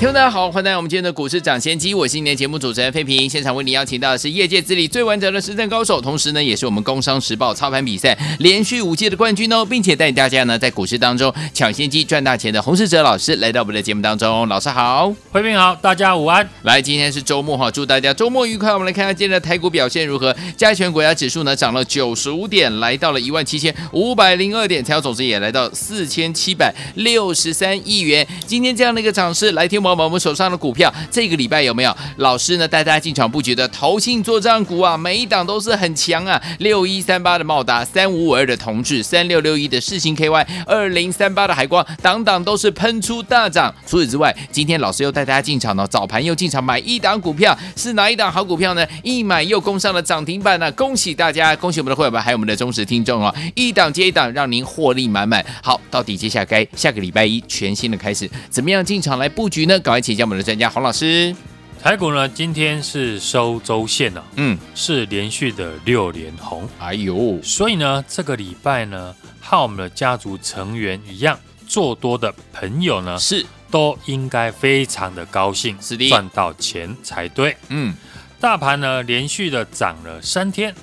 听众大家好，欢迎来到我们今天的股市抢先机，我是今天节目主持人费平。现场为您邀请到的是业界资历最完整的实战高手，同时呢，也是我们工商时报操盘比赛连续五届的冠军哦，并且带大家呢在股市当中抢先机赚大钱的洪世哲老师来到我们的节目当中。老师好，费平好，大家午安。来，今天是周末哈，祝大家周末愉快。我们来看看今天的台股表现如何？加权国家指数呢涨了九十五点，来到了一万七千五百零二点，成交总值也来到四千七百六十三亿元。今天这样的一个涨势，来听我们我们手上的股。票这个礼拜有没有老师呢带大家进场布局的投信作帐股啊？每一档都是很强啊！六一三八的茂达，三五五二的同致，三六六一的世芯 KY，二零三八的海光，档档都是喷出大涨。除此之外，今天老师又带大家进场呢，早盘又进场买一档股票，是哪一档好股票呢？一买又攻上了涨停板呢、恭喜大家，恭喜我们的会员们，还有我们的忠实听众哦！一档接一档，让您获利满满。好，到底接下来该下个礼拜一全新的开始，怎么样进场来布局呢？赶快请教我们的专家。洪老师，台股呢，今天是收周线了，嗯，是连续的六连红，哎呦，所以呢，这个礼拜呢，和我们的家族成员一样做多的朋友呢，是。都应该非常的高兴，是的，赚到钱才对，嗯，大盘呢连续的涨了三天，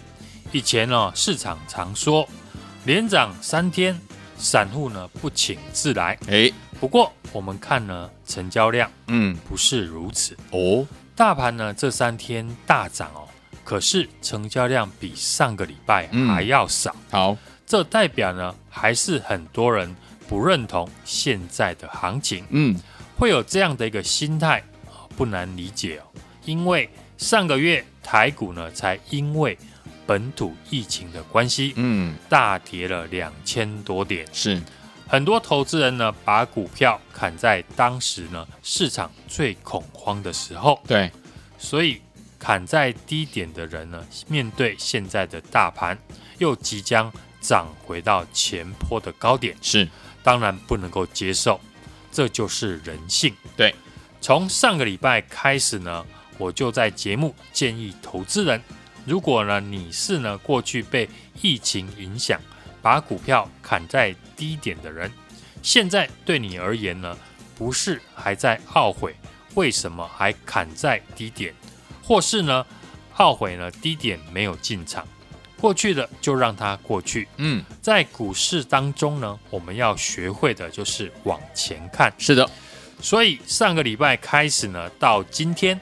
以前呢市场常说连涨三天，散户呢不请自来，哎。不过我们看呢，成交量，嗯，不是如此哦。大盘呢这三天大涨哦，可是成交量比上个礼拜还要少。嗯、好，这代表呢还是很多人不认同现在的行情。嗯，会有这样的一个心态，不难理解哦。因为上个月台股呢才因为本土疫情的关系，嗯，大跌了两千多点。是。很多投资人呢，把股票砍在当时呢市场最恐慌的时候。对，所以砍在低点的人呢，面对现在的大盘又即将涨回到前坡的高点，是当然不能够接受。这就是人性。对，从上个礼拜开始呢，我就在节目建议投资人，如果呢你是呢过去被疫情影响。把股票砍在低点的人，现在对你而言呢，不是还在懊悔为什么还砍在低点，或是呢懊悔呢低点没有进场，过去的就让它过去。嗯，在股市当中呢，我们要学会的就是往前看。是的，所以上个礼拜开始呢，到今天，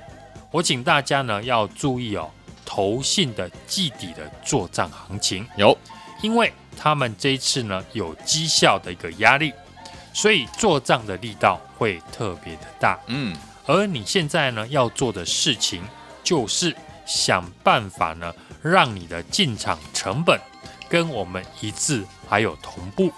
我请大家呢要注意哦，投信的季底的作战行情有，因为。他们这一次呢有绩效的一个压力，所以做账的力道会特别的大。嗯，而你现在呢要做的事情就是想办法呢让你的进场成本跟我们一致，还有同步。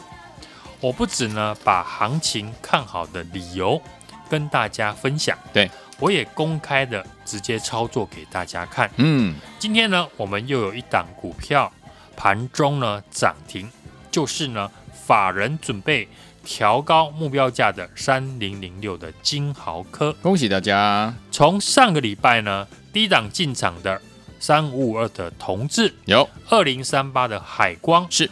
我不止呢把行情看好的理由跟大家分享，对，我也公开的直接操作给大家看。嗯，今天呢我们又有一档股票。盘中呢涨停，就是呢法人准备调高目标价的三零零六的金豪科，恭喜大家！从上个礼拜呢低档进场的三五五二的同志有。二零三八的海光是，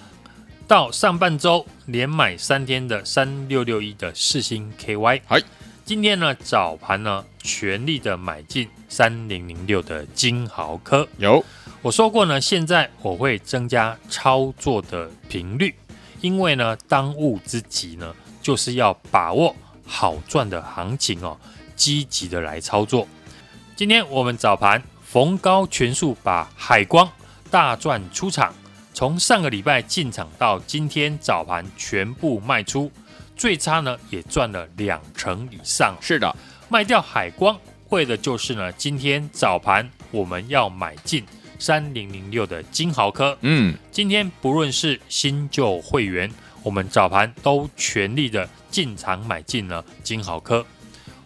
到上半周连买三天的三六六一的四星 KY，嗨，今天呢早盘呢全力的买进三零零六的金豪科有。我说过呢，现在我会增加操作的频率，因为呢，当务之急呢，就是要把握好赚的行情哦，积极的来操作。今天我们早盘逢高全数把海光大赚出场，从上个礼拜进场到今天早盘全部卖出，最差呢也赚了两成以上。是的，卖掉海光为的就是呢，今天早盘我们要买进。三零零六的金豪科，嗯，今天不论是新旧会员，我们早盘都全力的进场买进了金豪科。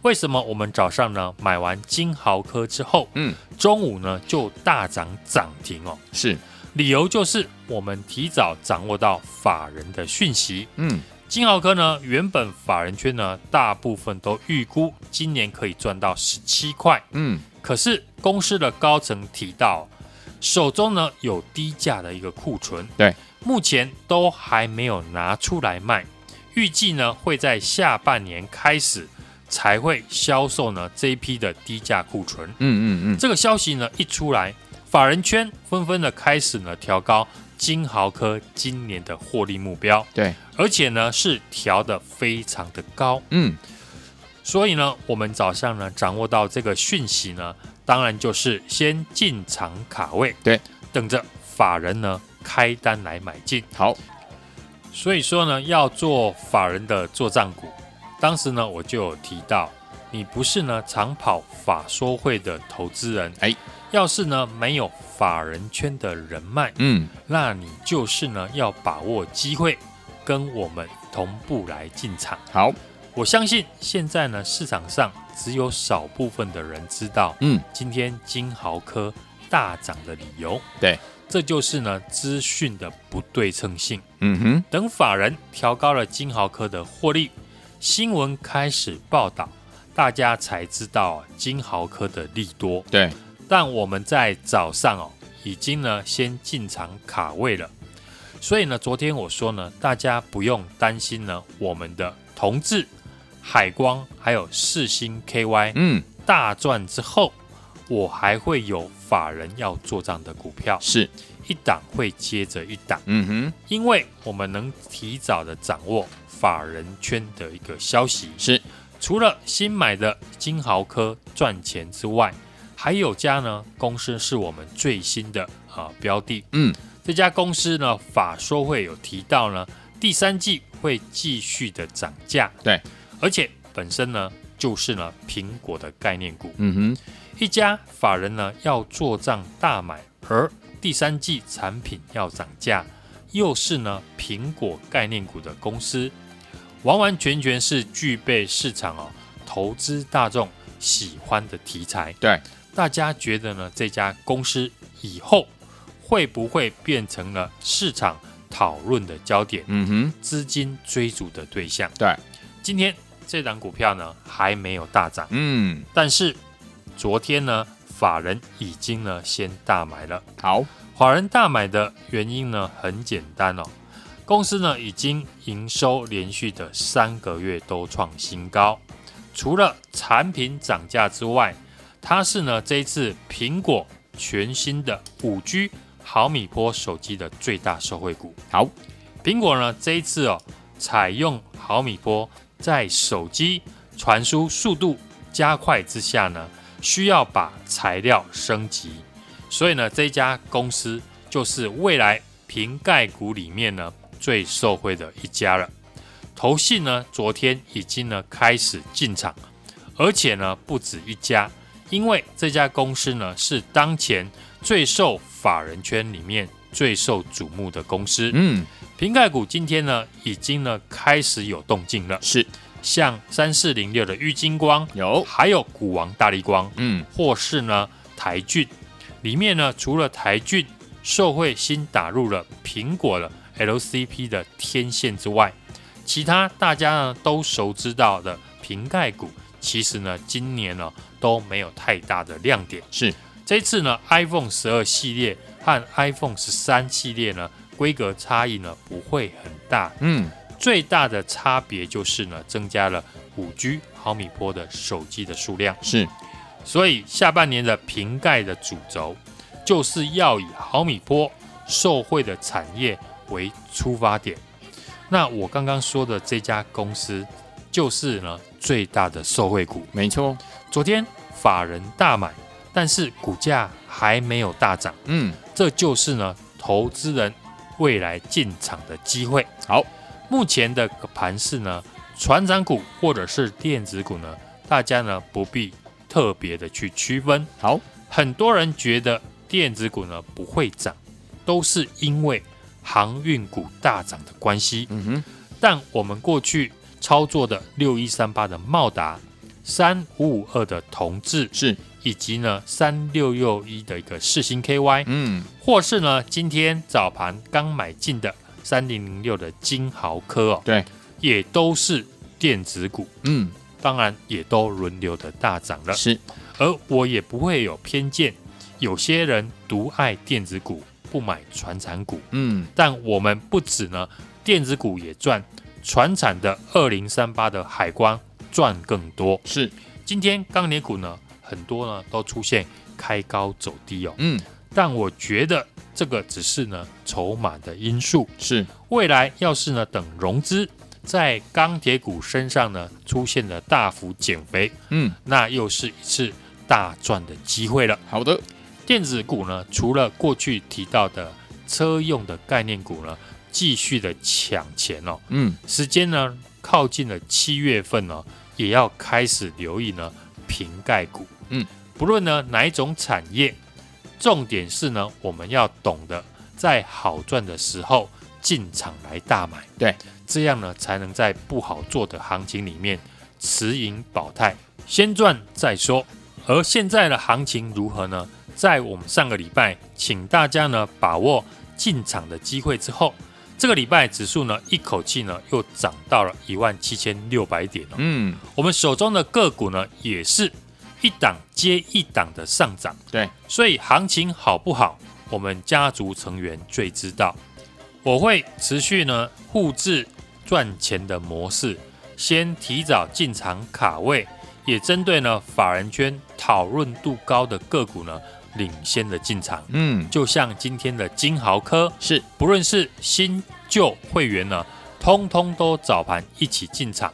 为什么我们早上呢买完金豪科之后，嗯，中午呢就大涨涨停哦？是理由就是我们提早掌握到法人的讯息。嗯，晶豪科呢，原本法人圈呢，大部分都预估今年可以赚到十七块。嗯，可是公司的高层提到，手中呢有低价的一个库存，对，目前都还没有拿出来卖，预计呢会在下半年开始才会销售呢这一批的低价库存。嗯嗯嗯，这个消息呢一出来。法人圈纷纷的开始呢调高金豪科今年的获利目标，对，而且呢是调的非常的高，嗯，所以呢我们早上呢掌握到这个讯息呢，当然就是先进场卡位，对，等着法人呢开单来买进。好，所以说呢要做法人的做账股，当时呢我就有提到，你不是呢常跑法说会的投资人，哎。要是呢没有法人圈的人脉，嗯，那你就是呢要把握机会，跟我们同步来进场。好，我相信现在呢市场上只有少部分的人知道，嗯，今天金豪科大涨的理由。对，这就是呢资讯的不对称性。嗯哼，等法人调高了金豪科的获利，新闻开始报道，大家才知道金豪科的利多。对。但我们在早上哦，已经呢先进场卡位了，所以呢，昨天我说呢，大家不用担心呢，我们的同志、海光还有四星 KY，嗯，大赚之后，我还会有法人要做账的股票，是。一档会接着一档，嗯哼，因为我们能提早的掌握法人圈的一个消息，是。除了新买的金豪科赚钱之外。还有家呢，公司是我们最新的啊标的。嗯，这家公司呢，法说会有提到呢，第三季会继续的涨价。对，而且本身呢就是呢苹果的概念股。嗯哼，一家法人呢要做账大买，而第三季产品要涨价，又是呢苹果概念股的公司，完完全全是具备市场哦投资大众喜欢的题材。对。大家觉得呢？这家公司以后会不会变成了市场讨论的焦点？嗯哼，资金追逐的对象。对，今天这档股票呢还没有大涨，嗯，但是昨天呢法人已经呢先大买了。好，法人大买的原因呢很简单哦，公司呢已经营收连续的三个月都创新高，除了产品涨价之外。它是呢这一次苹果全新的五 G 毫米波手机的最大受惠股。好，苹果呢这一次哦采用毫米波，在手机传输速度加快之下呢，需要把材料升级，所以呢这家公司就是未来瓶盖股里面呢最受惠的一家了。投信呢昨天已经呢开始进场，而且呢不止一家。因为这家公司呢是当前最受法人圈里面最受瞩目的公司，嗯，瓶盖股今天呢已经呢开始有动静了，是。像三四零六的玉金光有，还有股王大力光，嗯，或是呢台郡里面呢除了台郡受惠新打入了苹果的 LCP 的天线之外，其他大家呢都熟知到的瓶盖股。其实呢，今年呢都没有太大的亮点。是这次呢，iPhone 十二系列和 iPhone 十三系列呢规格差异呢不会很大。嗯，最大的差别就是呢增加了五 G 毫米波的手机的数量。是，所以下半年的瓶盖的主轴就是要以毫米波受惠的产业为出发点。那我刚刚说的这家公司就是呢。最大的受惠股，没错。昨天法人大买，但是股价还没有大涨。嗯，这就是呢，投资人未来进场的机会。好，目前的盘势呢，船长股或者是电子股呢，大家呢不必特别的去区分。好，很多人觉得电子股呢不会涨，都是因为航运股大涨的关系。嗯哼，但我们过去。操作的六一三八的茂达，三五五二的同志是，以及呢三六六一的一个四星 KY，嗯，或是呢今天早盘刚买进的三零零六的金豪科哦，对，也都是电子股，嗯，当然也都轮流的大涨了，是，而我也不会有偏见，有些人独爱电子股，不买传产股，嗯，但我们不止呢，电子股也赚，传产的二零三八的海光。赚更多。是，今天钢铁股呢，很多呢都出现开高走低哦，嗯，但我觉得这个只是呢筹码的因素，是。未来要是呢等融资在钢铁股身上呢出现了大幅减肥，嗯，那又是一次大赚的机会了。好的，电子股呢，除了过去提到的车用的概念股呢，继续的抢钱哦，嗯，时间呢靠近了七月份哦。也要开始留意呢，瓶盖股。嗯，不论呢哪一种产业，重点是呢，我们要懂得在好赚的时候进场来大买。对，这样呢才能在不好做的行情里面持盈保泰，先赚再说。而现在的行情如何呢？在我们上个礼拜，请大家呢把握进场的机会之后。这个礼拜指数呢，一口气呢又涨到了一万七千六百点哦。嗯，我们手中的个股呢，也是一档接一档的上涨。对，所以行情好不好，我们家族成员最知道。我会持续呢复制赚钱的模式，先提早进场卡位，也针对呢法人圈讨论度高的个股呢。领先的进场，嗯，就像今天的金豪科，是不论是新旧会员呢，通通都早盘一起进场。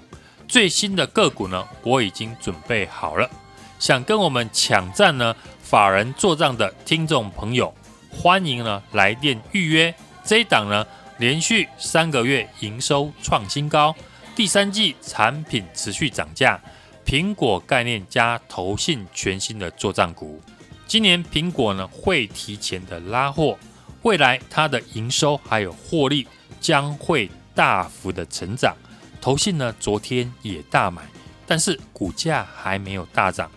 最新的个股呢，我已经准备好了，想跟我们抢占呢法人做账的听众朋友，欢迎呢来电预约。这一档呢，连续三个月营收创新高，第三季产品持续涨价，苹果概念加投信全新的做账股。今年苹果呢会提前的拉货，未来它的营收还有获利将会大幅的成长。投信呢昨天也大买，但是股价还没有大涨。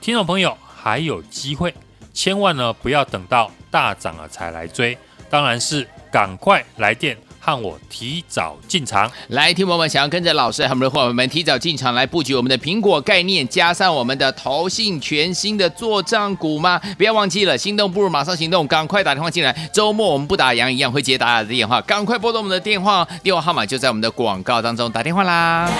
听众朋友还有机会，千万呢不要等到大涨了才来追，当然是赶快来电。看我提早进场，来，听友们想要跟着老师和我们的伙伴们提早进场来布局我们的苹果概念，加上我们的投信全新的作帐股吗？不要忘记了，心动不如马上行动，赶快打电话进来。周末我们不打烊一样会接大家的电话，赶快拨通我们的电话，电话号码就在我们的广告当中，打电话啦。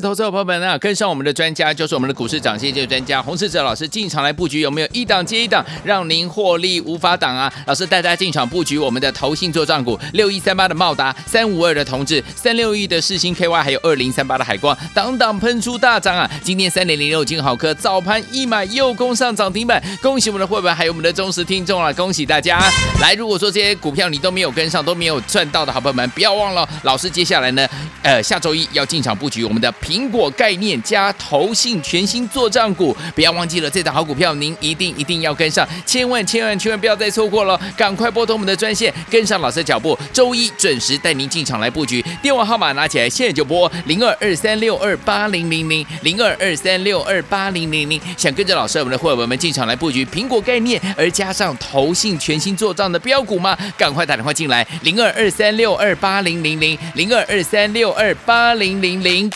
投资者朋友们啊，跟上我们的专家，就是我们的股市涨先机专家洪世哲老师进场来布局，有没有一档接一档，让您获利无法挡啊？老师带大家进场布局我们的投信作帐股，六一三八的茂达，三五二的同致，三六一的世星 KY，还有二零三八的海光，档档喷出大涨啊！今天三点零六晶豪科早盘一买又攻上涨停板，恭喜我们的会员，还有我们的忠实听众啊！恭喜大家！来，如果说这些股票你都没有跟上，都没有赚到的好朋友们，不要忘了，老师接下来呢，呃，下周一要进场布局我们的。苹果概念加投信全新作帐股，不要忘记了这档好股票，您一定一定要跟上，千万千万千万不要再错过了，赶快拨通我们的专线，跟上老师的脚步，周一准时带您进场来布局。电话号码拿起来，现在就拨零二二三六二八零零零零二二三六二八零零零，想跟着老师我们的伙伴们进场来布局苹果概念，而加上投信全新作帐的标股吗？赶快打电话进来，零二二三六二八零零零零二二三六二八零零零。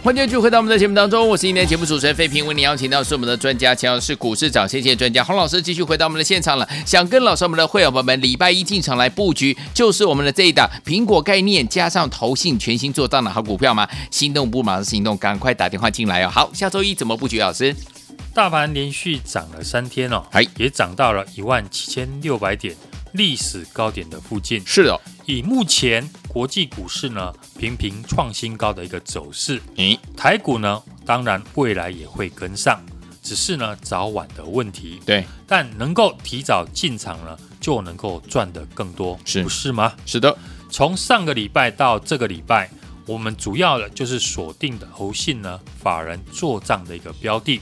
欢迎继续回到我们的节目当中，我是今天的节目主持人费平，为您邀请到是我们的专家，强的是股市涨先机专家洪老师，继续回到我们的现场了。想跟老师我们的会员朋友们礼拜一进场来布局，就是我们的这一档苹果概念加上投信全新做账的好股票吗？心动不马上行动，赶快打电话进来哦。好，下周一怎么布局？老师，大盘连续涨了三天哦，还也涨到了一万七千六百点。历史高点的附近是的，以目前国际股市呢频频创新高的一个走势，嗯，台股呢当然未来也会跟上，只是呢早晚的问题。对，但能够提早进场呢，就能够赚得更多，是不是吗？是的，从上个礼拜到这个礼拜，我们主要的就是锁定的侯信呢法人做账的一个标的，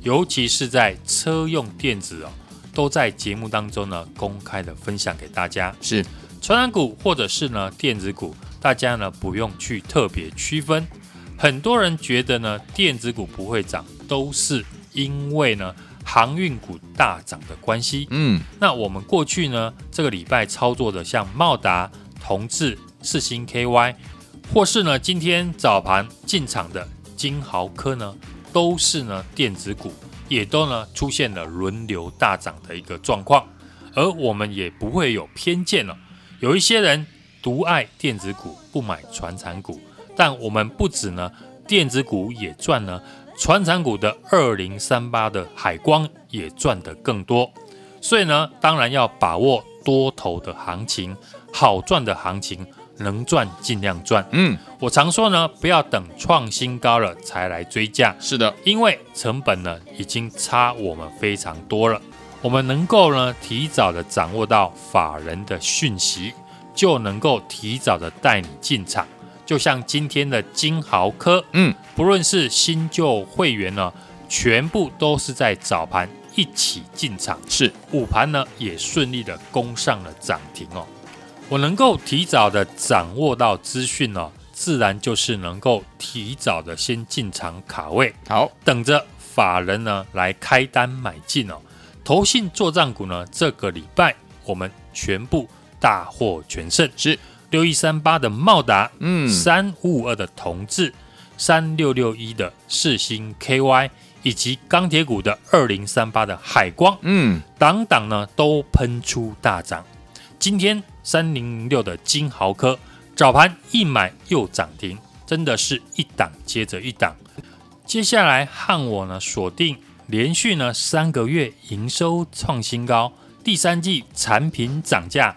尤其是在车用电子哦。都在节目当中呢，公开的分享给大家。是，传染股或者是呢电子股，大家呢不用去特别区分。很多人觉得呢电子股不会涨，都是因为呢航运股大涨的关系。嗯，那我们过去呢这个礼拜操作的像茂达、同志、四星 KY，或是呢今天早盘进场的金豪科呢，都是呢电子股。也都呢出现了轮流大涨的一个状况，而我们也不会有偏见了。有一些人独爱电子股，不买传产股，但我们不止呢电子股也赚呢，传产股的二零三八的海光也赚得更多。所以呢，当然要把握多头的行情，好赚的行情。能赚尽量赚，嗯，我常说呢，不要等创新高了才来追价，是的，因为成本呢已经差我们非常多了。我们能够呢提早的掌握到法人的讯息，就能够提早的带你进场。就像今天的金豪科，嗯，不论是新旧会员呢，全部都是在早盘一起进场，是午盘呢也顺利的攻上了涨停哦。我能够提早的掌握到资讯哦，自然就是能够提早的先进场卡位，好，等着法人呢来开单买进哦。投信作战股呢，这个礼拜我们全部大获全胜，是六一三八的茂达，嗯，三五五二的同志，三六六一的世星 KY，以及钢铁股的二零三八的海光，嗯，档档呢都喷出大涨。今天三零零六的金豪科早盘一买又涨停，真的是一档接着一档。接下来和我呢锁定连续呢三个月营收创新高，第三季产品涨价，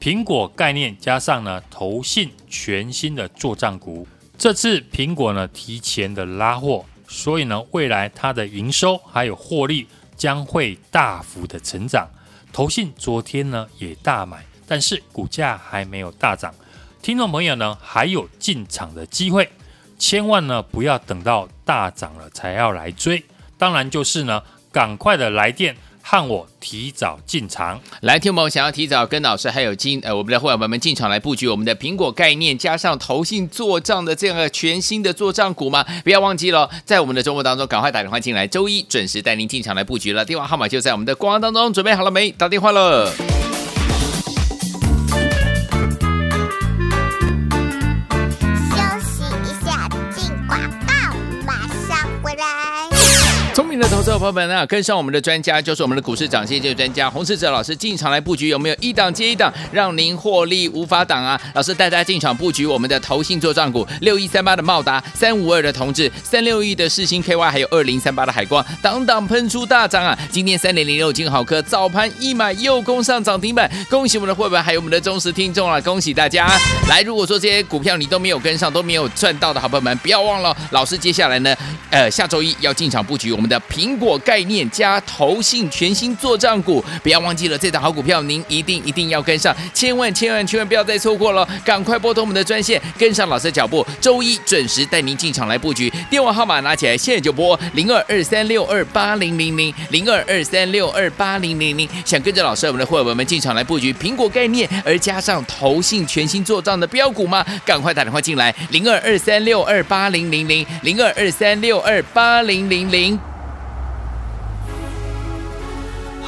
苹果概念加上呢投信全新的作帐股。这次苹果呢提前的拉货，所以呢未来它的营收还有获利将会大幅的成长。投信昨天呢也大买。但是股价还没有大涨，听众朋友呢还有进场的机会，千万呢不要等到大涨了才要来追，当然就是呢赶快的来电和我提早进场。来，听众朋友想要提早跟老师还有进呃我们的会员朋友们进场来布局我们的苹果概念加上投信做账的这样的全新的做账股吗？不要忘记了，在我们的周末当中赶快打电话进来，周一准时带您进场来布局了。电话号码就在我们的光当中，准备好了没？打电话了。朋友们啊，跟上我们的专家，就是我们的股市涨先机专家洪世哲老师进场来布局，有没有一档接一档，让您获利无法挡啊？老师带大家进场布局我们的投信做账股，六一三八的茂达，三五二的同志，三六一的世星 KY，还有二零三八的海光，档档喷出大涨啊！今天三点零六晶豪科早盘一买又攻上涨停板，恭喜我们的会员，还有我们的忠实听众啊！恭喜大家！来，如果说这些股票你都没有跟上，都没有赚到的好朋友们，不要忘了，老师接下来呢，呃，下周一要进场布局我们的。苹果概念加投信全新作帐股，不要忘记了这档好股票，您一定一定要跟上，千万千万千万不要再错过了，赶快拨通我们的专线，跟上老师的脚步，周一准时带您进场来布局。电话号码拿起来，现在就拨零二二三六二八零零零零二二三六二八零零零，想跟着老师我们的伙伴们进场来布局苹果概念，而加上投信全新作帐的标股吗？赶快打电话进来，零二二三六二八零零零零二二三六二八零零零。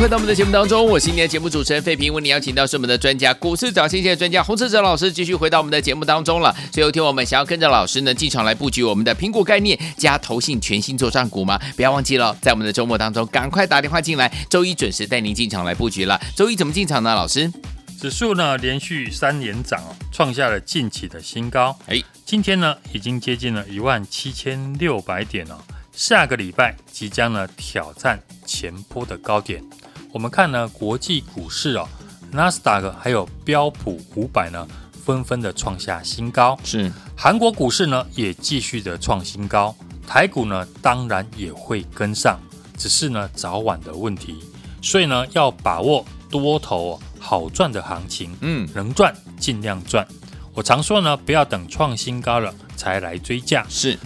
回到我们的节目当中，我是今天的节目主持人费平，为你邀请到是我们的专家，股市涨先机的专家洪士哲老师，继续回到我们的节目当中了。最后一天，我们想要跟着老师呢进场来布局我们的苹果概念加投信全新作战股吗？不要忘记了，在我们的周末当中，赶快打电话进来，周一准时带您进场来布局了。周一怎么进场呢？老师，指数呢连续三连涨哦，创下了近期的新高。哎，今天呢已经接近了一万七千六百点了。下个礼拜即将呢挑战前波的高点。我们看呢国际股市哦，纳斯达克还有标普五百呢，纷纷的创下新高。是，韩国股市呢也继续的创新高，台股呢当然也会跟上，只是呢早晚的问题。所以呢要把握多头好赚的行情，嗯，能赚尽量赚。我常说呢，不要等创新高了才来追价。是。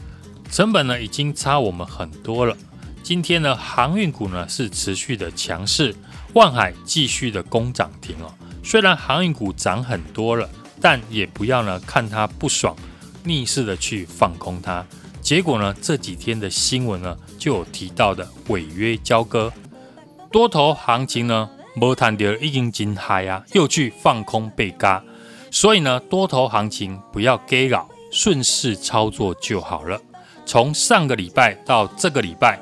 成本呢已经差我们很多了。今天呢航运股呢是持续的强势，万海继续的攻涨停哦。虽然航运股涨很多了，但也不要呢看它不爽，逆势的去放空它。结果呢这几天的新闻呢就有提到的违约交割，多头行情呢没谈到已经真嗨啊，又去放空被嘎。所以呢多头行情不要干扰，顺势操作就好了。从上个礼拜到这个礼拜，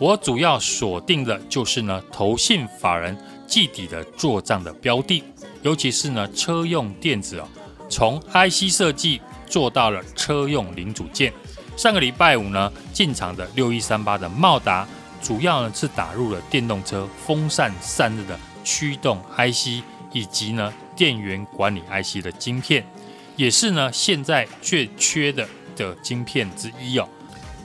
我主要锁定的就是呢，投信法人季底的做账的标的，尤其是呢车用电子哦，从 IC 设计做到了车用零组件。上个礼拜五呢进场的六一三八的茂达，主要呢是打入了电动车风扇散热的驱动 IC，以及呢电源管理 IC 的晶片，也是呢现在最缺的。的晶片之一哦，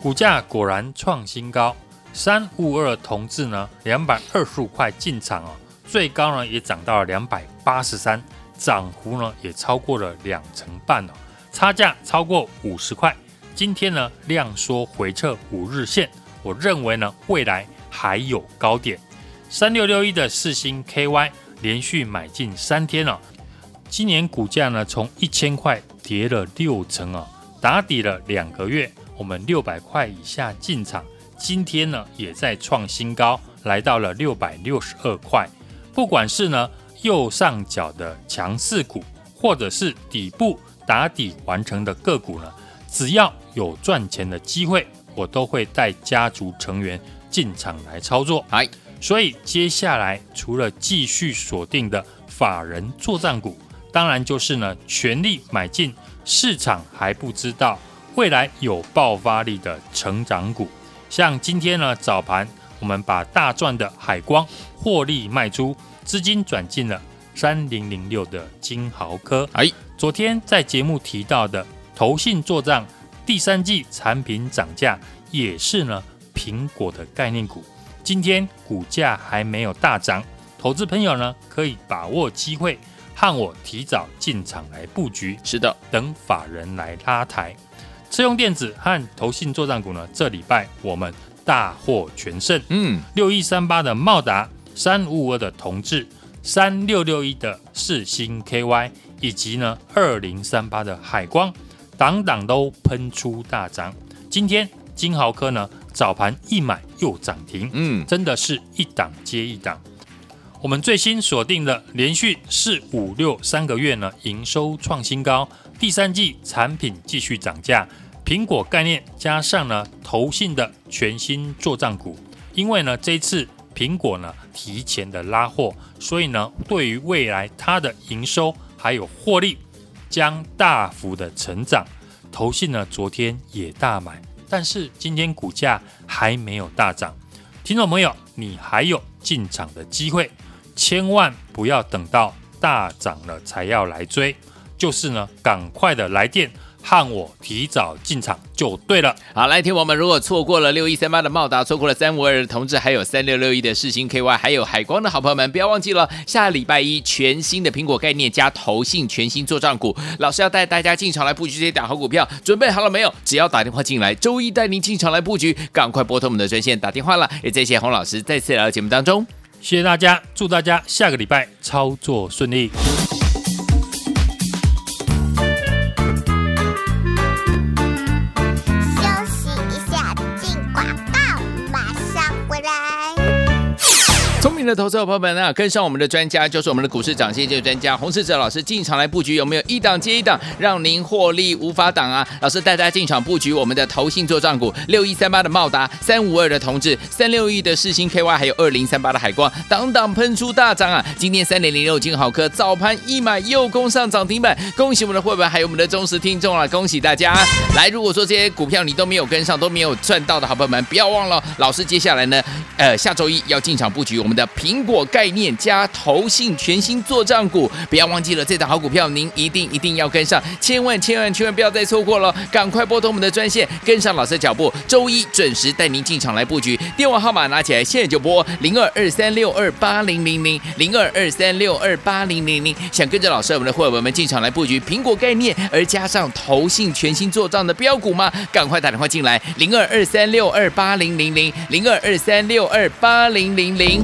股价果然创新高，三五二同志呢，两百二十五块进场哦，最高呢也涨到了两百八十三，涨幅呢也超过了两成半哦，差价超过五十块。今天呢量缩回撤五日线，我认为呢未来还有高点。三六六一的四星 KY 连续买进三天了，今年股价呢从一千块跌了六成啊。打底了两个月，我们六百块以下进场，今天呢也在创新高，来到了六百六十二块。不管是呢右上角的强势股，或者是底部打底完成的个股呢，只要有赚钱的机会，我都会带家族成员进场来操作。哎，所以接下来除了继续锁定的法人作战股，当然就是呢全力买进。市场还不知道未来有爆发力的成长股，像今天呢早盘，我们把大赚的海光获利卖出，资金转进了三零零六的金豪科。哎，昨天在节目提到的投信做账第三季产品涨价，也是呢苹果的概念股。今天股价还没有大涨，投资朋友呢可以把握机会。和我提早进场来布局，是的，等法人来拉抬。车用电子和投信作战股呢，这礼拜我们大获全胜。嗯，六一三八的茂达，三五五二的同志，三六六一的世星 KY，以及呢二零三八的海光，档档都喷出大涨。今天金豪科呢早盘一买又涨停，嗯，真的是一档接一档。我们最新锁定的连续四五六三个月呢，营收创新高，第三季产品继续涨价，苹果概念加上呢投信的全新作帐股，因为呢这次苹果呢提前的拉货，所以呢对于未来它的营收还有获利将大幅的成长，投信呢昨天也大买，但是今天股价还没有大涨，听众朋友你还有进场的机会。千万不要等到大涨了才要来追，就是呢，赶快的来电和我提早进场就对了。好，来听我们，如果错过了六一三八的茂达，错过了三五二的同志，还有三六六一的世星 KY，还有海光的好朋友们，不要忘记了，下礼拜一全新的苹果概念加投信全新做账股，老师要带大家进场来布局这些大好股票，准备好了没有？只要打电话进来，周一带您进场来布局，赶快拨通我们的专线打电话了。也谢谢洪老师再次来到节目当中。谢谢大家，祝大家下个礼拜操作顺利。的投资者朋友们啊，跟上我们的专家，就是我们的股市涨先机专家洪世哲老师进场来布局，有没有一档接一档，让您获利无法挡啊？老师带大家进场布局我们的投信作帐股，六一三八的茂达，三五二的同志，三六一的世星 KY，还有二零三八的海光，档档喷出大涨啊！今天三点零六金豪科早盘一买又攻上涨停板，恭喜我们的会员，还有我们的忠实听众啊！恭喜大家！来，如果说这些股票你都没有跟上，都没有赚到的好朋友们，不要忘了，老师接下来呢，呃，下周一要进场布局我们的苹果概念加投信全新作帐股，不要忘记了这档好股票，您一定一定要跟上，千万千万千万不要再错过了，赶快拨通我们的专线，跟上老师的脚步，周一准时带您进场来布局。电话号码拿起来，现在就拨零二二三六二八零零零零二二三六二八零零零，想跟着老师我们的伙伴们进场来布局苹果概念，而加上投信全新作帐的标股吗？赶快打电话进来，零二二三六二八零零零零二二三六二八零零零。